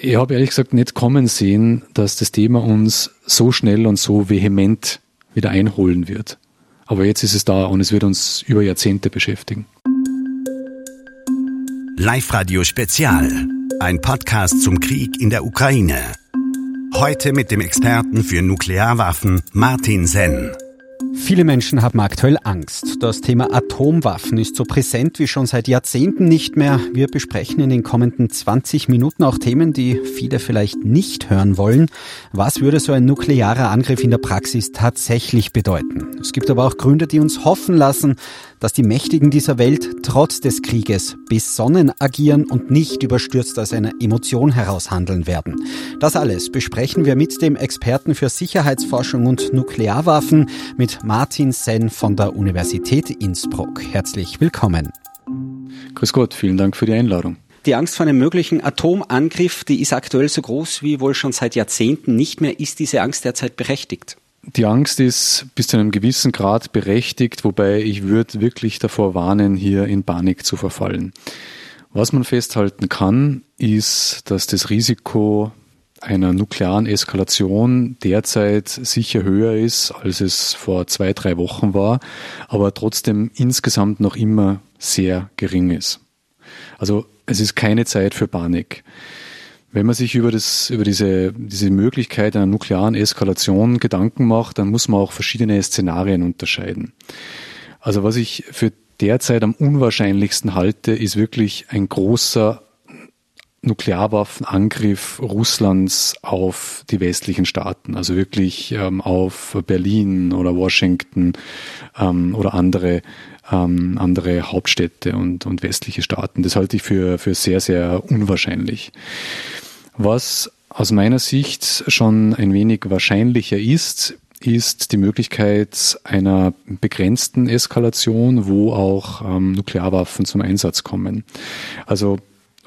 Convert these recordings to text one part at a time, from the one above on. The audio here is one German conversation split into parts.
ich habe ehrlich gesagt nicht kommen sehen, dass das Thema uns so schnell und so vehement wieder einholen wird. Aber jetzt ist es da und es wird uns über Jahrzehnte beschäftigen. Live Radio Spezial. Ein Podcast zum Krieg in der Ukraine. Heute mit dem Experten für Nuklearwaffen Martin Senn. Viele Menschen haben aktuell Angst. Das Thema Atomwaffen ist so präsent wie schon seit Jahrzehnten nicht mehr. Wir besprechen in den kommenden 20 Minuten auch Themen, die viele vielleicht nicht hören wollen. Was würde so ein nuklearer Angriff in der Praxis tatsächlich bedeuten? Es gibt aber auch Gründe, die uns hoffen lassen, dass die Mächtigen dieser Welt trotz des Krieges besonnen agieren und nicht überstürzt aus einer Emotion heraus handeln werden. Das alles besprechen wir mit dem Experten für Sicherheitsforschung und Nuklearwaffen, mit Martin Senn von der Universität Innsbruck. Herzlich willkommen. Grüß Gott, vielen Dank für die Einladung. Die Angst vor einem möglichen Atomangriff, die ist aktuell so groß wie wohl schon seit Jahrzehnten nicht mehr. Ist diese Angst derzeit berechtigt? Die Angst ist bis zu einem gewissen Grad berechtigt, wobei ich würde wirklich davor warnen, hier in Panik zu verfallen. Was man festhalten kann, ist, dass das Risiko einer nuklearen Eskalation derzeit sicher höher ist, als es vor zwei, drei Wochen war, aber trotzdem insgesamt noch immer sehr gering ist. Also es ist keine Zeit für Panik. Wenn man sich über, das, über diese, diese Möglichkeit einer nuklearen Eskalation Gedanken macht, dann muss man auch verschiedene Szenarien unterscheiden. Also was ich für derzeit am unwahrscheinlichsten halte, ist wirklich ein großer Nuklearwaffenangriff Russlands auf die westlichen Staaten, also wirklich ähm, auf Berlin oder Washington ähm, oder andere ähm, andere Hauptstädte und, und westliche Staaten. Das halte ich für, für sehr, sehr unwahrscheinlich. Was aus meiner Sicht schon ein wenig wahrscheinlicher ist, ist die Möglichkeit einer begrenzten Eskalation, wo auch ähm, Nuklearwaffen zum Einsatz kommen. Also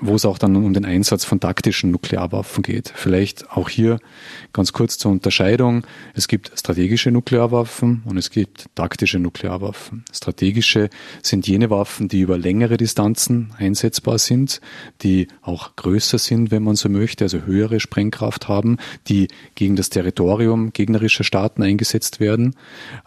wo es auch dann um den Einsatz von taktischen Nuklearwaffen geht. Vielleicht auch hier ganz kurz zur Unterscheidung. Es gibt strategische Nuklearwaffen und es gibt taktische Nuklearwaffen. Strategische sind jene Waffen, die über längere Distanzen einsetzbar sind, die auch größer sind, wenn man so möchte, also höhere Sprengkraft haben, die gegen das Territorium gegnerischer Staaten eingesetzt werden.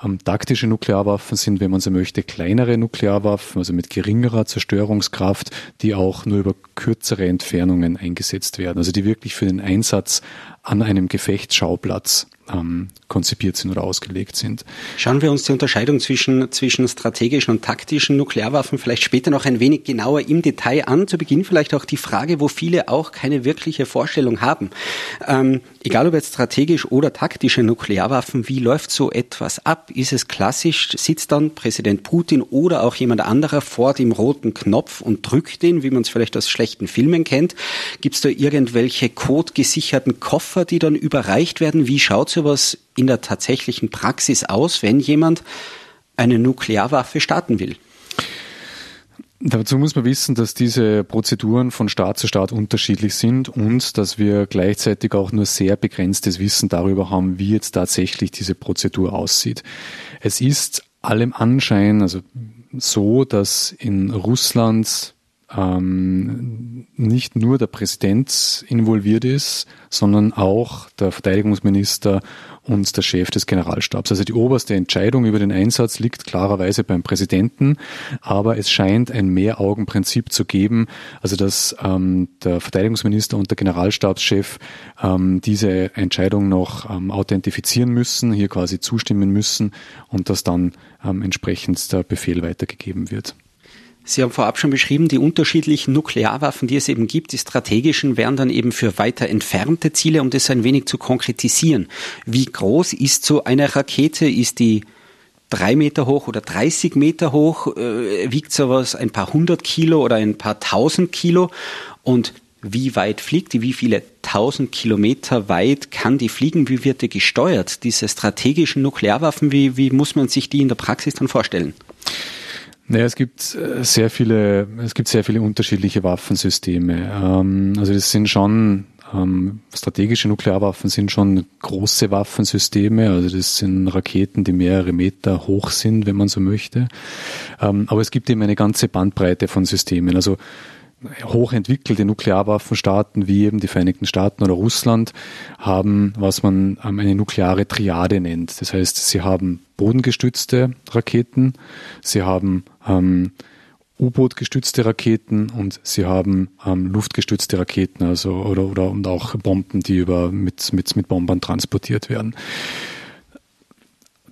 Ähm, taktische Nuklearwaffen sind, wenn man so möchte, kleinere Nuklearwaffen, also mit geringerer Zerstörungskraft, die auch nur über kürzere Entfernungen eingesetzt werden, also die wirklich für den Einsatz an einem Gefechtsschauplatz ähm, konzipiert sind oder ausgelegt sind. Schauen wir uns die Unterscheidung zwischen, zwischen strategischen und taktischen Nuklearwaffen vielleicht später noch ein wenig genauer im Detail an. Zu Beginn vielleicht auch die Frage, wo viele auch keine wirkliche Vorstellung haben. Ähm, egal ob jetzt strategisch oder taktische Nuklearwaffen, wie läuft so etwas ab? Ist es klassisch, sitzt dann Präsident Putin oder auch jemand anderer vor dem roten Knopf und drückt den, wie man es vielleicht aus schlechten Filmen kennt? Gibt es da irgendwelche codegesicherten Koffer, die dann überreicht werden? Wie schaut sowas in der tatsächlichen Praxis aus, wenn jemand eine Nuklearwaffe starten will? Dazu muss man wissen, dass diese Prozeduren von Staat zu Staat unterschiedlich sind und dass wir gleichzeitig auch nur sehr begrenztes Wissen darüber haben, wie jetzt tatsächlich diese Prozedur aussieht. Es ist allem Anschein also so, dass in Russland ähm, nicht nur der Präsident involviert ist, sondern auch der Verteidigungsminister und der Chef des Generalstabs. Also die oberste Entscheidung über den Einsatz liegt klarerweise beim Präsidenten, aber es scheint ein Mehraugenprinzip zu geben, also dass ähm, der Verteidigungsminister und der Generalstabschef ähm, diese Entscheidung noch ähm, authentifizieren müssen, hier quasi zustimmen müssen und dass dann ähm, entsprechend der Befehl weitergegeben wird. Sie haben vorab schon beschrieben, die unterschiedlichen Nuklearwaffen, die es eben gibt, die strategischen, wären dann eben für weiter entfernte Ziele, um das ein wenig zu konkretisieren. Wie groß ist so eine Rakete? Ist die drei Meter hoch oder 30 Meter hoch? Äh, wiegt sowas ein paar hundert Kilo oder ein paar tausend Kilo? Und wie weit fliegt die? Wie viele tausend Kilometer weit kann die fliegen? Wie wird die gesteuert? Diese strategischen Nuklearwaffen, wie, wie muss man sich die in der Praxis dann vorstellen? Naja, es gibt äh, sehr viele, es gibt sehr viele unterschiedliche Waffensysteme. Ähm, also das sind schon ähm, strategische Nuklearwaffen sind schon große Waffensysteme, also das sind Raketen, die mehrere Meter hoch sind, wenn man so möchte. Ähm, aber es gibt eben eine ganze Bandbreite von Systemen. Also hochentwickelte Nuklearwaffenstaaten wie eben die Vereinigten Staaten oder Russland haben, was man ähm, eine nukleare Triade nennt. Das heißt, sie haben bodengestützte Raketen, sie haben ähm, U-Boot-gestützte Raketen und sie haben ähm, luftgestützte Raketen, also oder oder und auch Bomben, die über mit mit mit Bombern transportiert werden.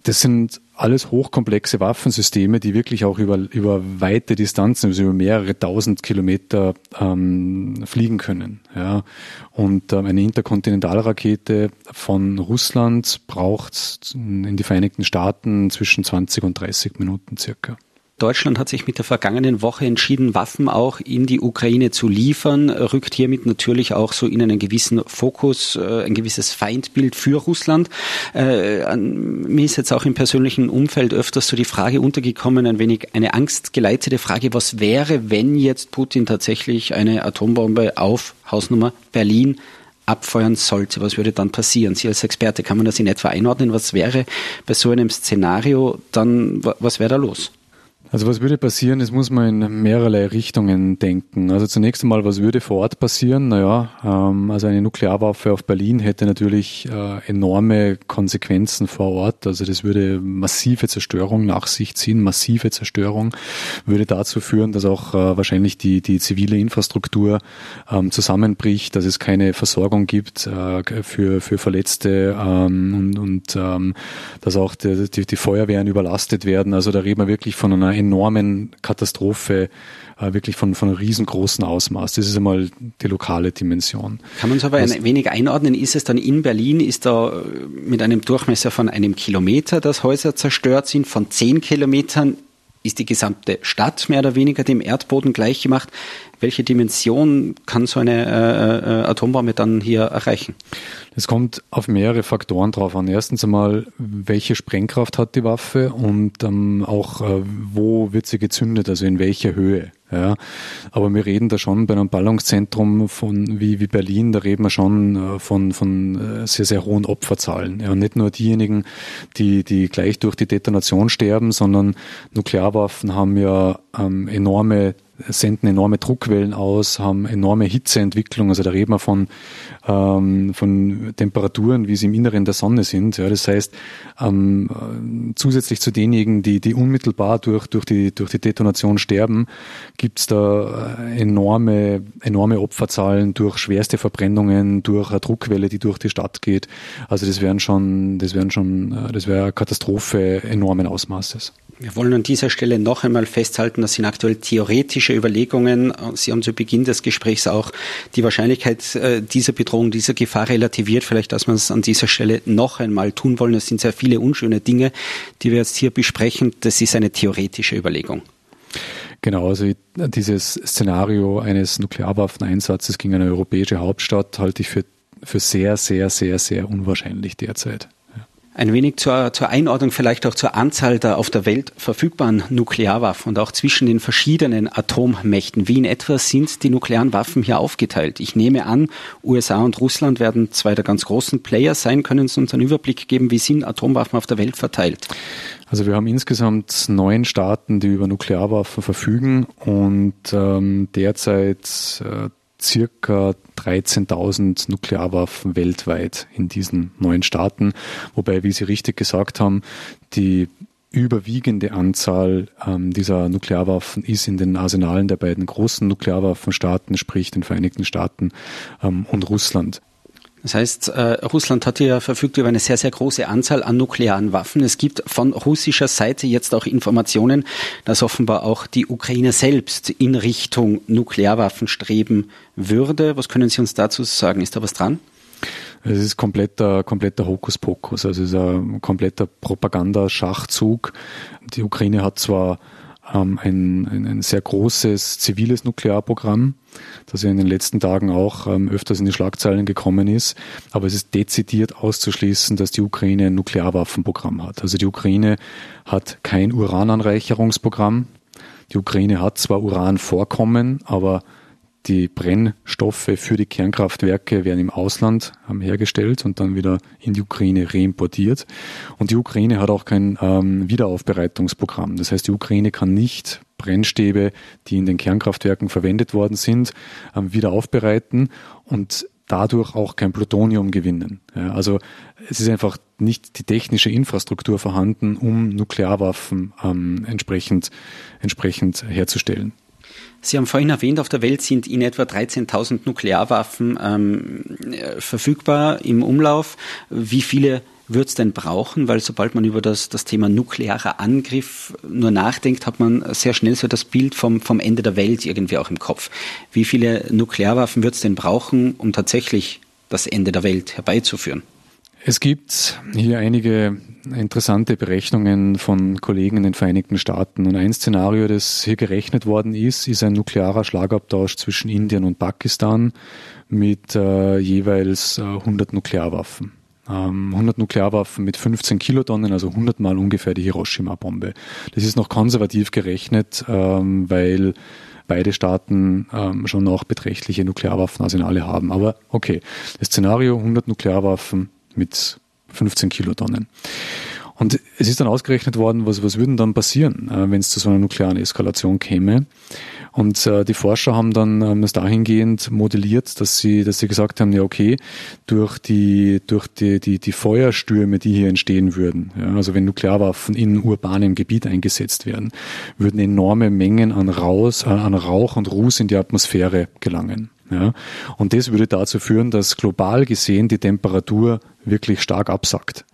Das sind alles hochkomplexe Waffensysteme, die wirklich auch über, über weite Distanzen, also über mehrere tausend Kilometer ähm, fliegen können. Ja. Und ähm, eine Interkontinentalrakete von Russland braucht in die Vereinigten Staaten zwischen 20 und 30 Minuten circa. Deutschland hat sich mit der vergangenen Woche entschieden, Waffen auch in die Ukraine zu liefern, rückt hiermit natürlich auch so in einen gewissen Fokus, äh, ein gewisses Feindbild für Russland. Äh, mir ist jetzt auch im persönlichen Umfeld öfters so die Frage untergekommen, ein wenig eine angstgeleitete Frage, was wäre, wenn jetzt Putin tatsächlich eine Atombombe auf Hausnummer Berlin abfeuern sollte, was würde dann passieren? Sie als Experte, kann man das in etwa einordnen? Was wäre bei so einem Szenario dann, was wäre da los? Also was würde passieren? Das muss man in mehrerlei Richtungen denken. Also zunächst einmal, was würde vor Ort passieren? Naja, ähm, also eine Nuklearwaffe auf Berlin hätte natürlich äh, enorme Konsequenzen vor Ort. Also das würde massive Zerstörung nach sich ziehen, massive Zerstörung würde dazu führen, dass auch äh, wahrscheinlich die, die zivile Infrastruktur ähm, zusammenbricht, dass es keine Versorgung gibt äh, für, für Verletzte ähm, und, und ähm, dass auch die, die, die Feuerwehren überlastet werden. Also da reden wir wirklich von einer enormen Katastrophe, äh, wirklich von, von riesengroßen Ausmaß. Das ist einmal die lokale Dimension. Kann man es aber Was, ein wenig einordnen? Ist es dann in Berlin, ist da äh, mit einem Durchmesser von einem Kilometer, dass Häuser zerstört sind, von zehn Kilometern ist die gesamte Stadt mehr oder weniger dem Erdboden gleichgemacht. Welche Dimension kann so eine äh, äh, Atombombe dann hier erreichen? Es kommt auf mehrere Faktoren drauf an. Erstens einmal, welche Sprengkraft hat die Waffe und ähm, auch, äh, wo wird sie gezündet, also in welcher Höhe. Ja, aber wir reden da schon bei einem Ballungszentrum von wie, wie Berlin, da reden wir schon äh, von, von äh, sehr, sehr hohen Opferzahlen. Ja, nicht nur diejenigen, die, die gleich durch die Detonation sterben, sondern Nuklearwaffen haben ja ähm, enorme senden enorme Druckwellen aus, haben enorme Hitzeentwicklung. Also da reden wir von, ähm, von Temperaturen, wie sie im Inneren der Sonne sind. Ja, das heißt, ähm, zusätzlich zu denjenigen, die, die unmittelbar durch, durch, die, durch die Detonation sterben, gibt's da äh, enorme, enorme Opferzahlen durch schwerste Verbrennungen, durch eine Druckwelle, die durch die Stadt geht. Also das wären schon, das wären schon, äh, das wäre eine Katastrophe enormen Ausmaßes. Wir wollen an dieser Stelle noch einmal festhalten, das sind aktuell theoretische Überlegungen. Sie haben zu Beginn des Gesprächs auch die Wahrscheinlichkeit äh, dieser Bedrohung, dieser Gefahr relativiert. Vielleicht, dass wir es an dieser Stelle noch einmal tun wollen. Es sind sehr viele unschöne Dinge, die wir jetzt hier besprechen. Das ist eine theoretische Überlegung. Genau, also dieses Szenario eines Nuklearwaffeneinsatzes gegen eine europäische Hauptstadt halte ich für, für sehr, sehr, sehr, sehr unwahrscheinlich derzeit. Ein wenig zur, zur Einordnung, vielleicht auch zur Anzahl der auf der Welt verfügbaren Nuklearwaffen und auch zwischen den verschiedenen Atommächten. Wie in etwa sind die nuklearen Waffen hier aufgeteilt? Ich nehme an, USA und Russland werden zwei der ganz großen Player sein. Können Sie uns einen Überblick geben, wie sind Atomwaffen auf der Welt verteilt? Also wir haben insgesamt neun Staaten, die über Nuklearwaffen verfügen und ähm, derzeit äh, circa 13.000 Nuklearwaffen weltweit in diesen neuen Staaten, wobei, wie Sie richtig gesagt haben, die überwiegende Anzahl ähm, dieser Nuklearwaffen ist in den Arsenalen der beiden großen Nuklearwaffenstaaten, sprich den Vereinigten Staaten ähm, und Russland. Das heißt, äh, Russland hat ja verfügt über eine sehr, sehr große Anzahl an nuklearen Waffen. Es gibt von russischer Seite jetzt auch Informationen, dass offenbar auch die Ukraine selbst in Richtung Nuklearwaffen streben würde. Was können Sie uns dazu sagen? Ist da was dran? Es ist kompletter, kompletter Hokuspokus. Also es ist ein kompletter Propagandaschachzug. Die Ukraine hat zwar ähm, ein, ein, ein sehr großes ziviles Nuklearprogramm, das ja in den letzten Tagen auch ähm, öfters in die Schlagzeilen gekommen ist. Aber es ist dezidiert auszuschließen, dass die Ukraine ein Nuklearwaffenprogramm hat. Also die Ukraine hat kein Urananreicherungsprogramm. Die Ukraine hat zwar Uranvorkommen, aber die Brennstoffe für die Kernkraftwerke werden im Ausland ähm, hergestellt und dann wieder in die Ukraine reimportiert. Und die Ukraine hat auch kein ähm, Wiederaufbereitungsprogramm. Das heißt, die Ukraine kann nicht Brennstäbe, die in den Kernkraftwerken verwendet worden sind, ähm, wieder aufbereiten und dadurch auch kein Plutonium gewinnen. Ja, also es ist einfach nicht die technische Infrastruktur vorhanden, um Nuklearwaffen ähm, entsprechend, entsprechend herzustellen. Sie haben vorhin erwähnt, auf der Welt sind in etwa 13.000 Nuklearwaffen ähm, verfügbar im Umlauf. Wie viele wird es denn brauchen? Weil sobald man über das, das Thema nuklearer Angriff nur nachdenkt, hat man sehr schnell so das Bild vom, vom Ende der Welt irgendwie auch im Kopf. Wie viele Nuklearwaffen wird es denn brauchen, um tatsächlich das Ende der Welt herbeizuführen? Es gibt hier einige interessante Berechnungen von Kollegen in den Vereinigten Staaten. Und ein Szenario, das hier gerechnet worden ist, ist ein nuklearer Schlagabtausch zwischen Indien und Pakistan mit äh, jeweils äh, 100 Nuklearwaffen. 100 ähm, Nuklearwaffen mit 15 Kilotonnen, also 100 mal ungefähr die Hiroshima-Bombe. Das ist noch konservativ gerechnet, ähm, weil beide Staaten ähm, schon noch beträchtliche Nuklearwaffenarsenale haben. Aber okay, das Szenario 100 Nuklearwaffen mit 15 Kilotonnen. Und es ist dann ausgerechnet worden, was, was würden dann passieren, äh, wenn es zu so einer nuklearen Eskalation käme. Und äh, die Forscher haben dann ähm, das dahingehend modelliert, dass sie, dass sie gesagt haben, ja okay, durch die, durch die, die, die Feuerstürme, die hier entstehen würden, ja, also wenn Nuklearwaffen in urbanem Gebiet eingesetzt werden, würden enorme Mengen an, Raus, äh, an Rauch und Ruß in die Atmosphäre gelangen. Ja, und das würde dazu führen, dass global gesehen die Temperatur wirklich stark absackt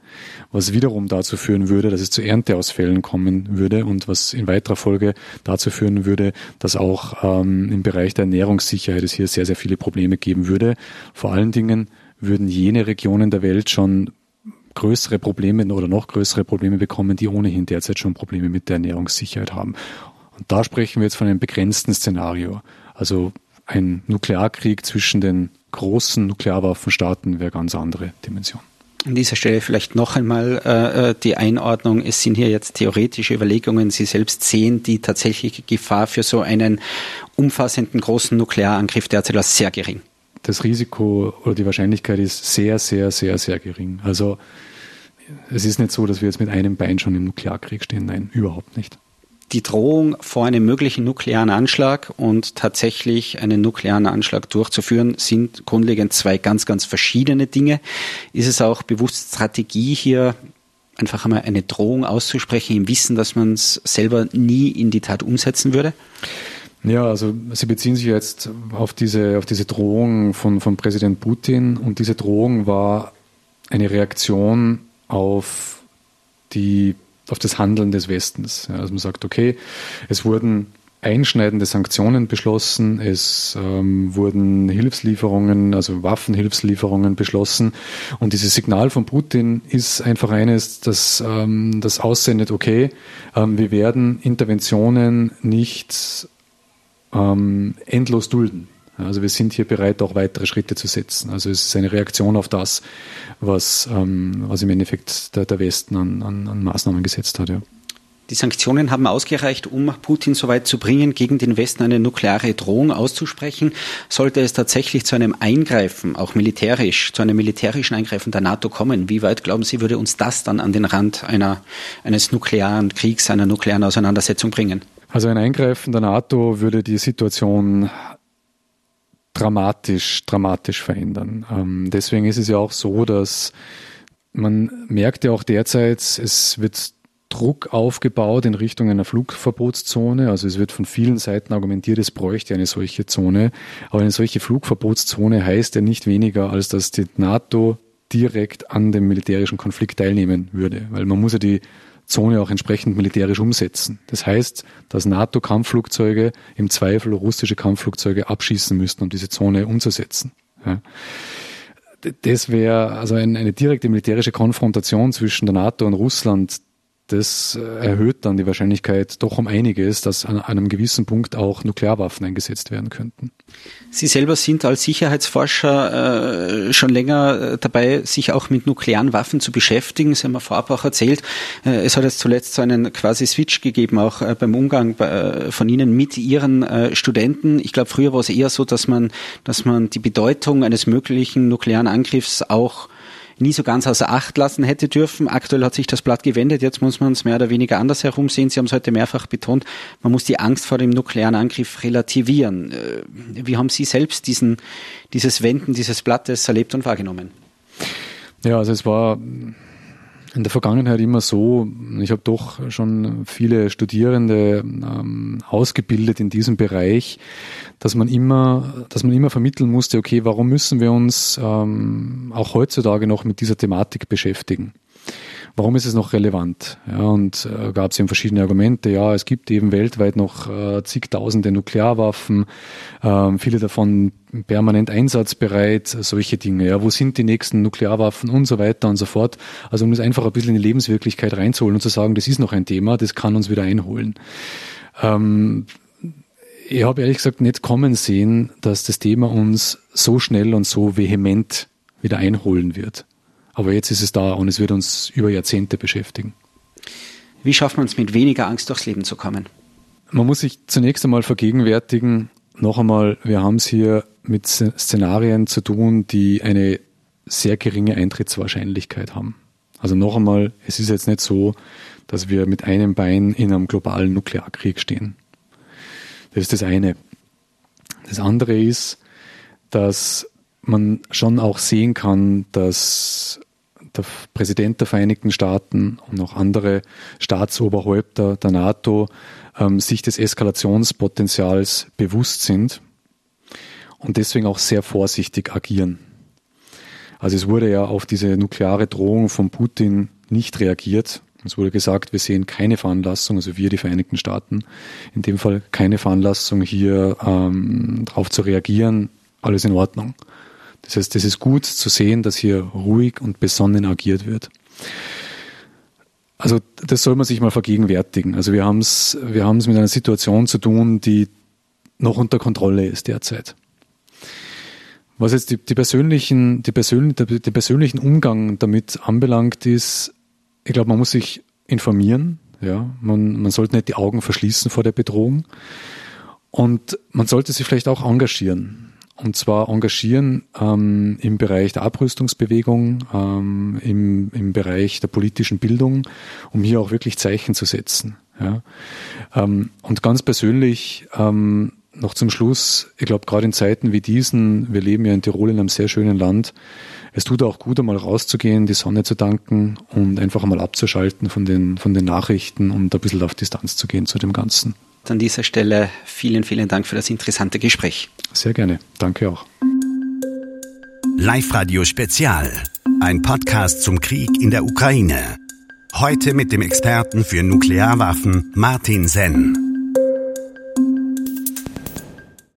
was wiederum dazu führen würde, dass es zu Ernteausfällen kommen würde und was in weiterer Folge dazu führen würde, dass auch ähm, im Bereich der Ernährungssicherheit es hier sehr, sehr viele Probleme geben würde. Vor allen Dingen würden jene Regionen der Welt schon größere Probleme oder noch größere Probleme bekommen, die ohnehin derzeit schon Probleme mit der Ernährungssicherheit haben. Und da sprechen wir jetzt von einem begrenzten Szenario. Also ein Nuklearkrieg zwischen den großen Nuklearwaffenstaaten wäre ganz andere Dimension. An dieser Stelle vielleicht noch einmal äh, äh, die Einordnung. Es sind hier jetzt theoretische Überlegungen. Sie selbst sehen die tatsächliche Gefahr für so einen umfassenden großen Nuklearangriff derzeit als sehr gering. Das Risiko oder die Wahrscheinlichkeit ist sehr, sehr, sehr, sehr gering. Also es ist nicht so, dass wir jetzt mit einem Bein schon im Nuklearkrieg stehen. Nein, überhaupt nicht die Drohung vor einem möglichen nuklearen Anschlag und tatsächlich einen nuklearen Anschlag durchzuführen, sind grundlegend zwei ganz, ganz verschiedene Dinge. Ist es auch bewusst Strategie hier, einfach einmal eine Drohung auszusprechen im Wissen, dass man es selber nie in die Tat umsetzen würde? Ja, also Sie beziehen sich jetzt auf diese, auf diese Drohung von, von Präsident Putin und diese Drohung war eine Reaktion auf die auf das Handeln des Westens. Ja, also man sagt, okay, es wurden einschneidende Sanktionen beschlossen, es ähm, wurden Hilfslieferungen, also Waffenhilfslieferungen beschlossen und dieses Signal von Putin ist einfach eines, das, ähm, das aussendet, okay, ähm, wir werden Interventionen nicht ähm, endlos dulden. Also wir sind hier bereit, auch weitere Schritte zu setzen. Also es ist eine Reaktion auf das, was, ähm, was im Endeffekt der, der Westen an, an, an Maßnahmen gesetzt hat. Ja. Die Sanktionen haben ausgereicht, um Putin so weit zu bringen, gegen den Westen eine nukleare Drohung auszusprechen. Sollte es tatsächlich zu einem Eingreifen, auch militärisch, zu einem militärischen Eingreifen der NATO kommen, wie weit glauben Sie, würde uns das dann an den Rand einer, eines nuklearen Kriegs, einer nuklearen Auseinandersetzung bringen? Also ein Eingreifen der NATO würde die Situation dramatisch, dramatisch verändern. Ähm, deswegen ist es ja auch so, dass man merkt ja auch derzeit, es wird Druck aufgebaut in Richtung einer Flugverbotszone. Also es wird von vielen Seiten argumentiert, es bräuchte eine solche Zone. Aber eine solche Flugverbotszone heißt ja nicht weniger, als dass die NATO direkt an dem militärischen Konflikt teilnehmen würde. Weil man muss ja die Zone auch entsprechend militärisch umsetzen. Das heißt, dass NATO-Kampfflugzeuge im Zweifel russische Kampfflugzeuge abschießen müssten, um diese Zone umzusetzen. Ja. Das wäre also eine direkte militärische Konfrontation zwischen der NATO und Russland das äh, erhöht dann die Wahrscheinlichkeit doch um einiges, dass an einem gewissen Punkt auch Nuklearwaffen eingesetzt werden könnten. Sie selber sind als Sicherheitsforscher äh, schon länger äh, dabei, sich auch mit nuklearen Waffen zu beschäftigen. Sie haben ja vorab auch erzählt, äh, es hat jetzt zuletzt so einen quasi Switch gegeben, auch äh, beim Umgang äh, von Ihnen mit Ihren Studenten. Ich glaube, früher war es eher so, dass man, dass man die Bedeutung eines möglichen nuklearen Angriffs auch nie so ganz außer Acht lassen hätte dürfen. Aktuell hat sich das Blatt gewendet. Jetzt muss man es mehr oder weniger anders herumsehen. Sie haben es heute mehrfach betont. Man muss die Angst vor dem nuklearen Angriff relativieren. Äh, wie haben Sie selbst diesen, dieses Wenden dieses Blattes erlebt und wahrgenommen? Ja, also es war in der Vergangenheit immer so, ich habe doch schon viele Studierende ähm, ausgebildet in diesem Bereich, dass man immer, dass man immer vermitteln musste, okay, warum müssen wir uns ähm, auch heutzutage noch mit dieser Thematik beschäftigen? Warum ist es noch relevant? Ja, und äh, gab es eben verschiedene Argumente. Ja, es gibt eben weltweit noch äh, zigtausende Nuklearwaffen, äh, viele davon permanent einsatzbereit, solche Dinge. Ja, wo sind die nächsten Nuklearwaffen und so weiter und so fort. Also um das einfach ein bisschen in die Lebenswirklichkeit reinzuholen und zu sagen, das ist noch ein Thema, das kann uns wieder einholen. Ähm, ich habe ehrlich gesagt nicht kommen sehen, dass das Thema uns so schnell und so vehement wieder einholen wird. Aber jetzt ist es da und es wird uns über Jahrzehnte beschäftigen. Wie schafft man es mit weniger Angst durchs Leben zu kommen? Man muss sich zunächst einmal vergegenwärtigen, noch einmal, wir haben es hier mit Szenarien zu tun, die eine sehr geringe Eintrittswahrscheinlichkeit haben. Also noch einmal, es ist jetzt nicht so, dass wir mit einem Bein in einem globalen Nuklearkrieg stehen. Das ist das eine. Das andere ist, dass man schon auch sehen kann, dass der Präsident der Vereinigten Staaten und auch andere Staatsoberhäupter der NATO ähm, sich des Eskalationspotenzials bewusst sind und deswegen auch sehr vorsichtig agieren. Also es wurde ja auf diese nukleare Drohung von Putin nicht reagiert. Es wurde gesagt, wir sehen keine Veranlassung, also wir, die Vereinigten Staaten, in dem Fall keine Veranlassung, hier ähm, darauf zu reagieren. Alles in Ordnung. Das heißt, es ist gut zu sehen, dass hier ruhig und besonnen agiert wird. Also das soll man sich mal vergegenwärtigen. Also wir haben es wir haben es mit einer Situation zu tun, die noch unter Kontrolle ist derzeit. Was jetzt die, die persönlichen, die persönlichen, den persönlichen Umgang damit anbelangt, ist, ich glaube, man muss sich informieren. Ja, man, man sollte nicht die Augen verschließen vor der Bedrohung. Und man sollte sich vielleicht auch engagieren und zwar engagieren ähm, im Bereich der Abrüstungsbewegung, ähm, im, im Bereich der politischen Bildung, um hier auch wirklich Zeichen zu setzen. Ja. Ähm, und ganz persönlich ähm, noch zum Schluss, ich glaube gerade in Zeiten wie diesen, wir leben ja in Tirol in einem sehr schönen Land, es tut auch gut, einmal rauszugehen, die Sonne zu danken und einfach einmal abzuschalten von den, von den Nachrichten und ein bisschen auf Distanz zu gehen zu dem Ganzen. An dieser Stelle vielen, vielen Dank für das interessante Gespräch. Sehr gerne. Danke auch. Live Radio Spezial. Ein Podcast zum Krieg in der Ukraine. Heute mit dem Experten für Nuklearwaffen Martin Senn.